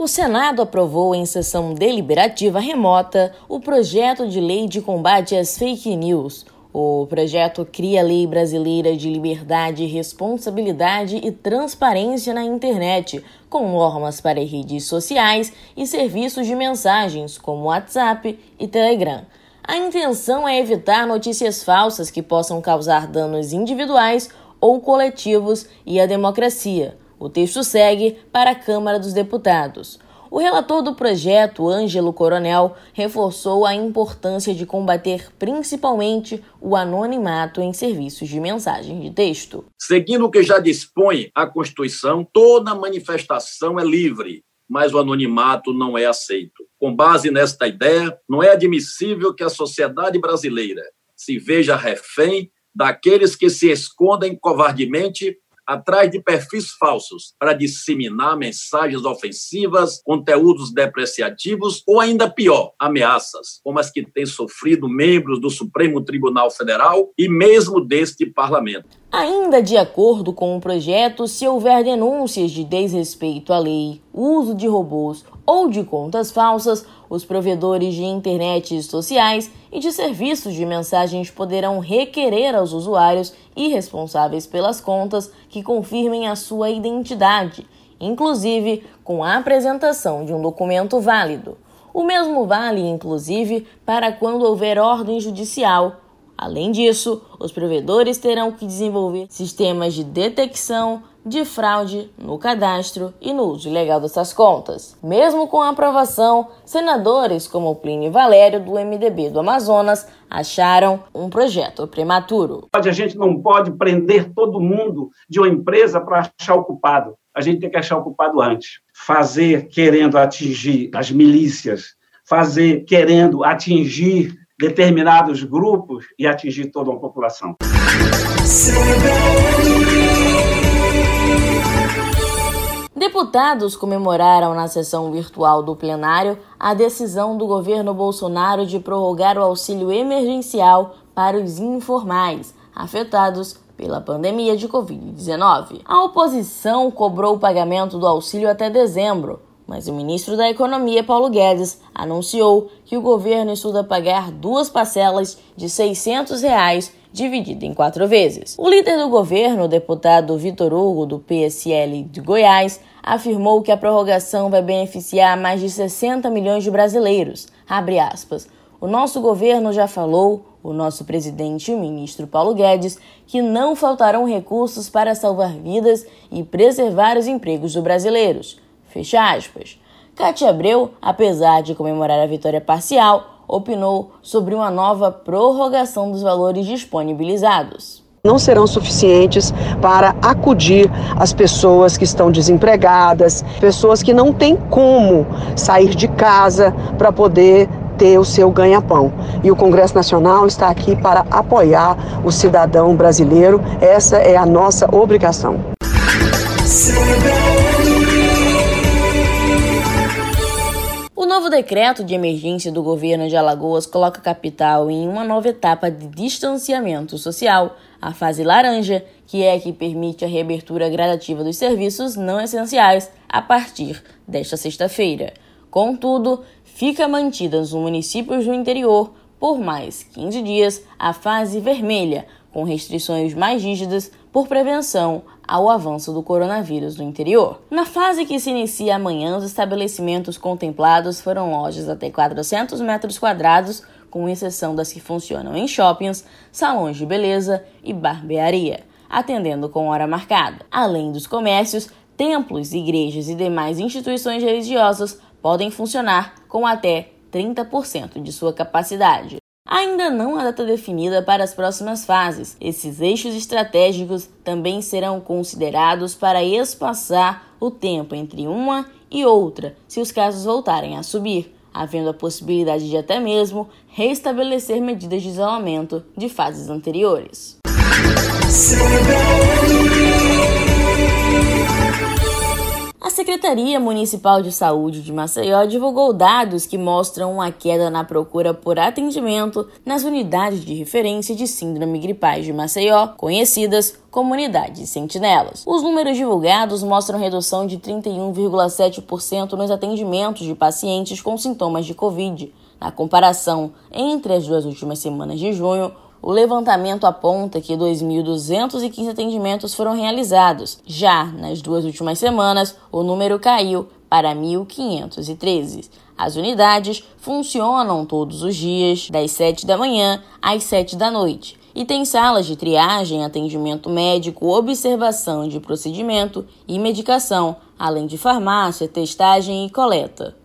O Senado aprovou em sessão deliberativa remota o projeto de lei de combate às fake news. O projeto cria a Lei Brasileira de Liberdade, Responsabilidade e Transparência na Internet, com normas para redes sociais e serviços de mensagens como WhatsApp e Telegram. A intenção é evitar notícias falsas que possam causar danos individuais ou coletivos e à democracia. O texto segue para a Câmara dos Deputados. O relator do projeto, Ângelo Coronel, reforçou a importância de combater principalmente o anonimato em serviços de mensagem de texto. Seguindo o que já dispõe a Constituição, toda manifestação é livre, mas o anonimato não é aceito. Com base nesta ideia, não é admissível que a sociedade brasileira se veja refém daqueles que se escondem covardemente atrás de perfis falsos para disseminar mensagens ofensivas, conteúdos depreciativos ou ainda pior, ameaças, como as que têm sofrido membros do Supremo Tribunal Federal e mesmo deste parlamento. Ainda de acordo com o projeto, se houver denúncias de desrespeito à lei, uso de robôs ou de contas falsas, os provedores de internet sociais e de serviços de mensagens poderão requerer aos usuários e responsáveis pelas contas que confirmem a sua identidade, inclusive com a apresentação de um documento válido. O mesmo vale, inclusive, para quando houver ordem judicial Além disso, os provedores terão que desenvolver sistemas de detecção de fraude no cadastro e no uso ilegal dessas contas. Mesmo com a aprovação, senadores como Plínio Valério, do MDB do Amazonas, acharam um projeto prematuro. A gente não pode prender todo mundo de uma empresa para achar o culpado. A gente tem que achar o culpado antes. Fazer querendo atingir as milícias, fazer querendo atingir determinados grupos e atingir toda uma população. Deputados comemoraram na sessão virtual do plenário a decisão do governo Bolsonaro de prorrogar o auxílio emergencial para os informais afetados pela pandemia de Covid-19. A oposição cobrou o pagamento do auxílio até dezembro, mas o ministro da Economia, Paulo Guedes, anunciou que o governo estuda pagar duas parcelas de 600 reais dividido em quatro vezes. O líder do governo, o deputado Vitor Hugo, do PSL de Goiás, afirmou que a prorrogação vai beneficiar mais de 60 milhões de brasileiros. Aspas. O nosso governo já falou, o nosso presidente e o ministro Paulo Guedes, que não faltarão recursos para salvar vidas e preservar os empregos dos brasileiros. Fecha aspas. Cátia Abreu, apesar de comemorar a vitória parcial, opinou sobre uma nova prorrogação dos valores disponibilizados não serão suficientes para acudir as pessoas que estão desempregadas, pessoas que não têm como sair de casa para poder ter o seu ganha-pão. E o Congresso Nacional está aqui para apoiar o cidadão brasileiro. Essa é a nossa obrigação. Novo decreto de emergência do governo de Alagoas coloca a capital em uma nova etapa de distanciamento social, a fase laranja, que é a que permite a reabertura gradativa dos serviços não essenciais a partir desta sexta-feira. Contudo, fica mantida nos municípios do interior por mais 15 dias a fase vermelha, com restrições mais rígidas por prevenção ao avanço do coronavírus no interior. Na fase que se inicia amanhã, os estabelecimentos contemplados foram lojas até 400 metros quadrados, com exceção das que funcionam em shoppings, salões de beleza e barbearia, atendendo com hora marcada. Além dos comércios, templos, igrejas e demais instituições religiosas podem funcionar com até 30% de sua capacidade. Ainda não há data definida para as próximas fases. Esses eixos estratégicos também serão considerados para espaçar o tempo entre uma e outra, se os casos voltarem a subir. havendo a possibilidade de até mesmo restabelecer medidas de isolamento de fases anteriores. Secretaria Municipal de Saúde de Maceió divulgou dados que mostram uma queda na procura por atendimento nas unidades de referência de síndrome gripais de Maceió, conhecidas como unidades sentinelas. Os números divulgados mostram redução de 31,7% nos atendimentos de pacientes com sintomas de Covid, na comparação entre as duas últimas semanas de junho, o levantamento aponta que 2.215 atendimentos foram realizados. Já nas duas últimas semanas, o número caiu para 1.513. As unidades funcionam todos os dias, das 7 da manhã às 7 da noite, e tem salas de triagem, atendimento médico, observação de procedimento e medicação, além de farmácia, testagem e coleta.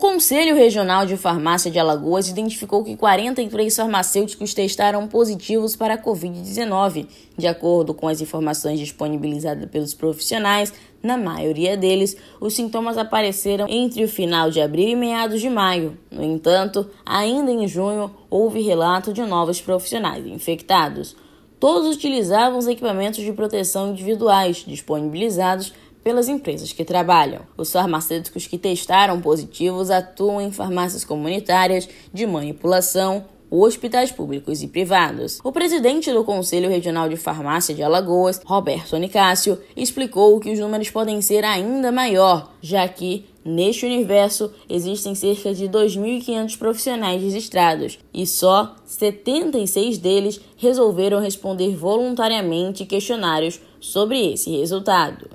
Conselho Regional de Farmácia de Alagoas identificou que 43 farmacêuticos testaram positivos para a Covid-19. De acordo com as informações disponibilizadas pelos profissionais, na maioria deles, os sintomas apareceram entre o final de abril e meados de maio. No entanto, ainda em junho, houve relato de novos profissionais infectados. Todos utilizavam os equipamentos de proteção individuais disponibilizados pelas empresas que trabalham. Os farmacêuticos que testaram positivos atuam em farmácias comunitárias de manipulação, hospitais públicos e privados. O presidente do Conselho Regional de Farmácia de Alagoas, Roberto Nicásio, explicou que os números podem ser ainda maior, já que Neste universo, existem cerca de 2.500 profissionais registrados e só 76 deles resolveram responder voluntariamente questionários sobre esse resultado.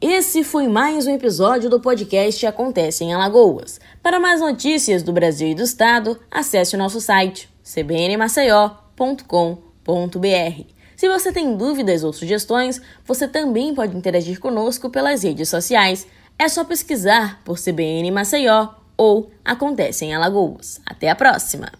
Esse foi mais um episódio do podcast Acontece em Alagoas. Para mais notícias do Brasil e do Estado, acesse o nosso site cbnmaceió.com.br. Se você tem dúvidas ou sugestões, você também pode interagir conosco pelas redes sociais. É só pesquisar por CBN Maceió ou Acontece em Alagoas. Até a próxima!